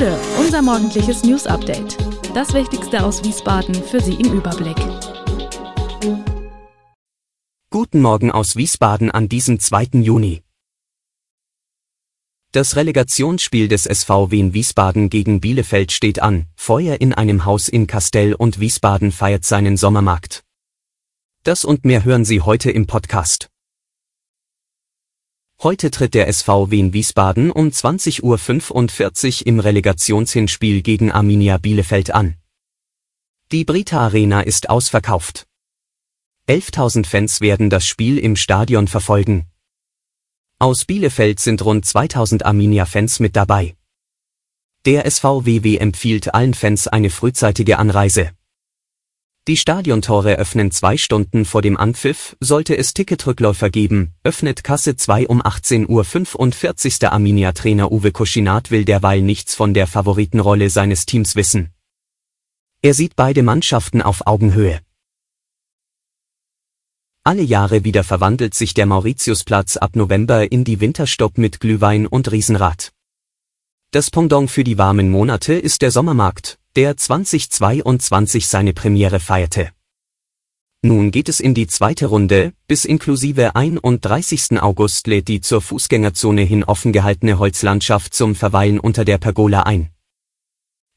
Bude, unser morgendliches News Update. Das Wichtigste aus Wiesbaden für Sie im Überblick. Guten Morgen aus Wiesbaden an diesem 2. Juni. Das Relegationsspiel des SV Wien Wiesbaden gegen Bielefeld steht an. Feuer in einem Haus in Kastell und Wiesbaden feiert seinen Sommermarkt. Das und mehr hören Sie heute im Podcast. Heute tritt der SV Wien Wiesbaden um 20.45 Uhr im Relegationshinspiel gegen Arminia Bielefeld an. Die Brita Arena ist ausverkauft. 11.000 Fans werden das Spiel im Stadion verfolgen. Aus Bielefeld sind rund 2000 Arminia-Fans mit dabei. Der SVWW empfiehlt allen Fans eine frühzeitige Anreise. Die Stadiontore öffnen zwei Stunden vor dem Anpfiff, sollte es Ticketrückläufer geben, öffnet Kasse 2 um 18.45 Uhr. Arminia-Trainer Uwe Koschinat will derweil nichts von der Favoritenrolle seines Teams wissen. Er sieht beide Mannschaften auf Augenhöhe. Alle Jahre wieder verwandelt sich der Mauritiusplatz ab November in die Winterstopp mit Glühwein und Riesenrad. Das Pendant für die warmen Monate ist der Sommermarkt, der 2022 seine Premiere feierte. Nun geht es in die zweite Runde, bis inklusive 31. August lädt die zur Fußgängerzone hin offen gehaltene Holzlandschaft zum Verweilen unter der Pergola ein.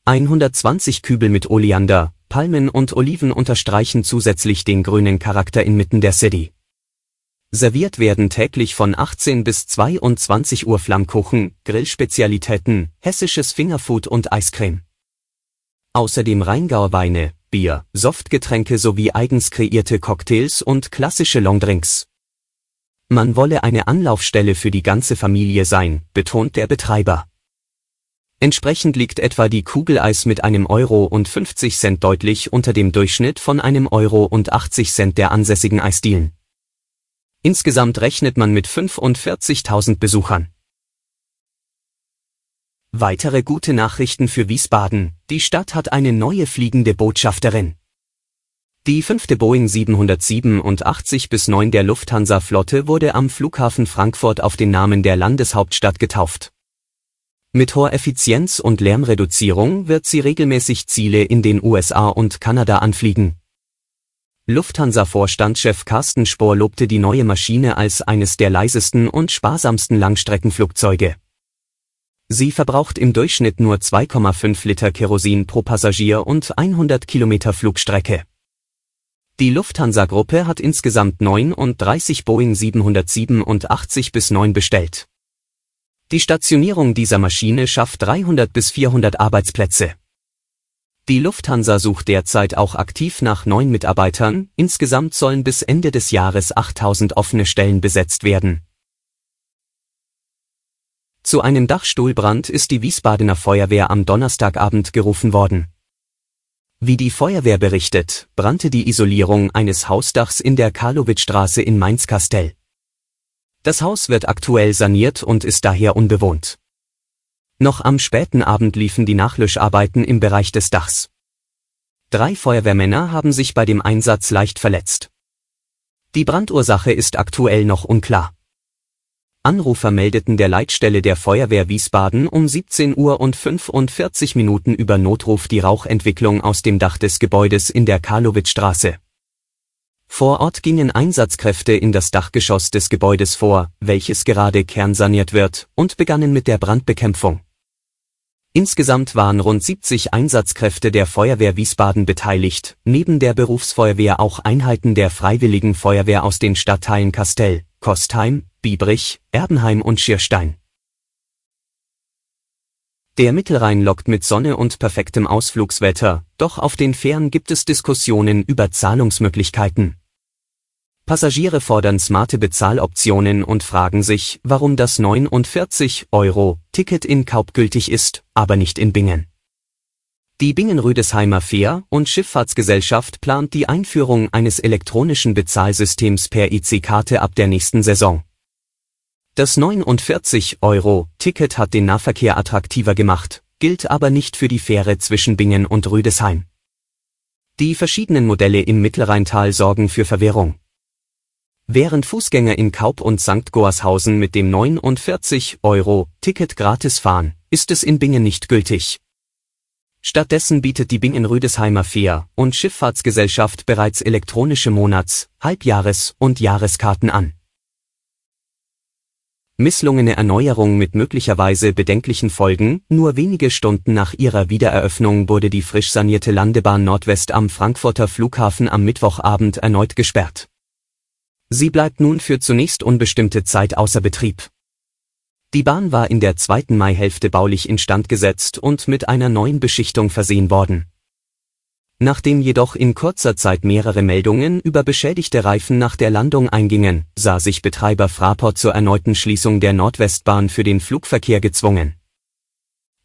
120 Kübel mit Oleander, Palmen und Oliven unterstreichen zusätzlich den grünen Charakter inmitten der City. Serviert werden täglich von 18 bis 22 Uhr Flammkuchen, Grillspezialitäten, hessisches Fingerfood und Eiscreme. Außerdem Rheingauer Weine, Bier, Softgetränke sowie eigens kreierte Cocktails und klassische Longdrinks. Man wolle eine Anlaufstelle für die ganze Familie sein, betont der Betreiber. Entsprechend liegt etwa die Kugeleis mit einem Euro und 50 Cent deutlich unter dem Durchschnitt von einem Euro und 80 Cent der ansässigen Eisdielen. Insgesamt rechnet man mit 45.000 Besuchern. Weitere gute Nachrichten für Wiesbaden. Die Stadt hat eine neue fliegende Botschafterin. Die fünfte Boeing 787 bis 9 der Lufthansa-Flotte wurde am Flughafen Frankfurt auf den Namen der Landeshauptstadt getauft. Mit hoher Effizienz und Lärmreduzierung wird sie regelmäßig Ziele in den USA und Kanada anfliegen. Lufthansa-Vorstandschef Carsten Spohr lobte die neue Maschine als eines der leisesten und sparsamsten Langstreckenflugzeuge. Sie verbraucht im Durchschnitt nur 2,5 Liter Kerosin pro Passagier und 100 Kilometer Flugstrecke. Die Lufthansa-Gruppe hat insgesamt 39 Boeing 787 bis 9 bestellt. Die Stationierung dieser Maschine schafft 300 bis 400 Arbeitsplätze. Die Lufthansa sucht derzeit auch aktiv nach neuen Mitarbeitern, insgesamt sollen bis Ende des Jahres 8000 offene Stellen besetzt werden. Zu einem Dachstuhlbrand ist die Wiesbadener Feuerwehr am Donnerstagabend gerufen worden. Wie die Feuerwehr berichtet, brannte die Isolierung eines Hausdachs in der Karlowitzstraße in Mainz-Kastell. Das Haus wird aktuell saniert und ist daher unbewohnt. Noch am späten Abend liefen die Nachlöscharbeiten im Bereich des Dachs. Drei Feuerwehrmänner haben sich bei dem Einsatz leicht verletzt. Die Brandursache ist aktuell noch unklar. Anrufer meldeten der Leitstelle der Feuerwehr Wiesbaden um 17 Uhr und 45 Minuten über Notruf die Rauchentwicklung aus dem Dach des Gebäudes in der Karlowitzstraße. Vor Ort gingen Einsatzkräfte in das Dachgeschoss des Gebäudes vor, welches gerade kernsaniert wird, und begannen mit der Brandbekämpfung. Insgesamt waren rund 70 Einsatzkräfte der Feuerwehr Wiesbaden beteiligt, neben der Berufsfeuerwehr auch Einheiten der Freiwilligen Feuerwehr aus den Stadtteilen Kastell, Kostheim, Biebrich, Erbenheim und Schierstein. Der Mittelrhein lockt mit Sonne und perfektem Ausflugswetter, doch auf den Fähren gibt es Diskussionen über Zahlungsmöglichkeiten. Passagiere fordern smarte Bezahloptionen und fragen sich, warum das 49 Euro Ticket in Kaup gültig ist, aber nicht in Bingen. Die Bingen-Rüdesheimer Fähr- und Schifffahrtsgesellschaft plant die Einführung eines elektronischen Bezahlsystems per IC-Karte ab der nächsten Saison. Das 49 Euro Ticket hat den Nahverkehr attraktiver gemacht, gilt aber nicht für die Fähre zwischen Bingen und Rüdesheim. Die verschiedenen Modelle im Mittelrheintal sorgen für Verwirrung. Während Fußgänger in Kaup und St. Goarshausen mit dem 49 Euro Ticket gratis fahren, ist es in Bingen nicht gültig. Stattdessen bietet die Bingen Rüdesheimer Fähr- und Schifffahrtsgesellschaft bereits elektronische Monats-, Halbjahres- und Jahreskarten an. Misslungene Erneuerung mit möglicherweise bedenklichen Folgen, nur wenige Stunden nach ihrer Wiedereröffnung wurde die frisch sanierte Landebahn Nordwest am Frankfurter Flughafen am Mittwochabend erneut gesperrt. Sie bleibt nun für zunächst unbestimmte Zeit außer Betrieb. Die Bahn war in der zweiten Maihälfte baulich instand gesetzt und mit einer neuen Beschichtung versehen worden. Nachdem jedoch in kurzer Zeit mehrere Meldungen über beschädigte Reifen nach der Landung eingingen, sah sich Betreiber Fraport zur erneuten Schließung der Nordwestbahn für den Flugverkehr gezwungen.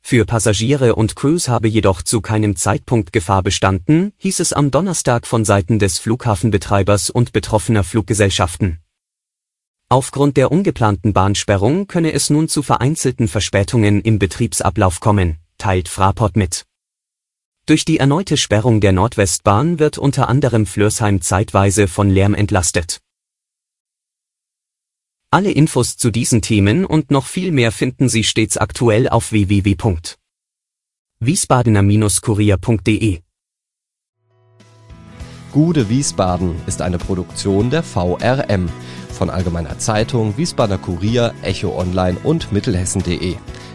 Für Passagiere und Crews habe jedoch zu keinem Zeitpunkt Gefahr bestanden, hieß es am Donnerstag von Seiten des Flughafenbetreibers und betroffener Fluggesellschaften. Aufgrund der ungeplanten Bahnsperrung könne es nun zu vereinzelten Verspätungen im Betriebsablauf kommen, teilt Fraport mit. Durch die erneute Sperrung der Nordwestbahn wird unter anderem Flörsheim zeitweise von Lärm entlastet. Alle Infos zu diesen Themen und noch viel mehr finden Sie stets aktuell auf www.wiesbadener-kurier.de. Gude Wiesbaden ist eine Produktion der VRM von Allgemeiner Zeitung, Wiesbadener Kurier, Echo Online und Mittelhessen.de.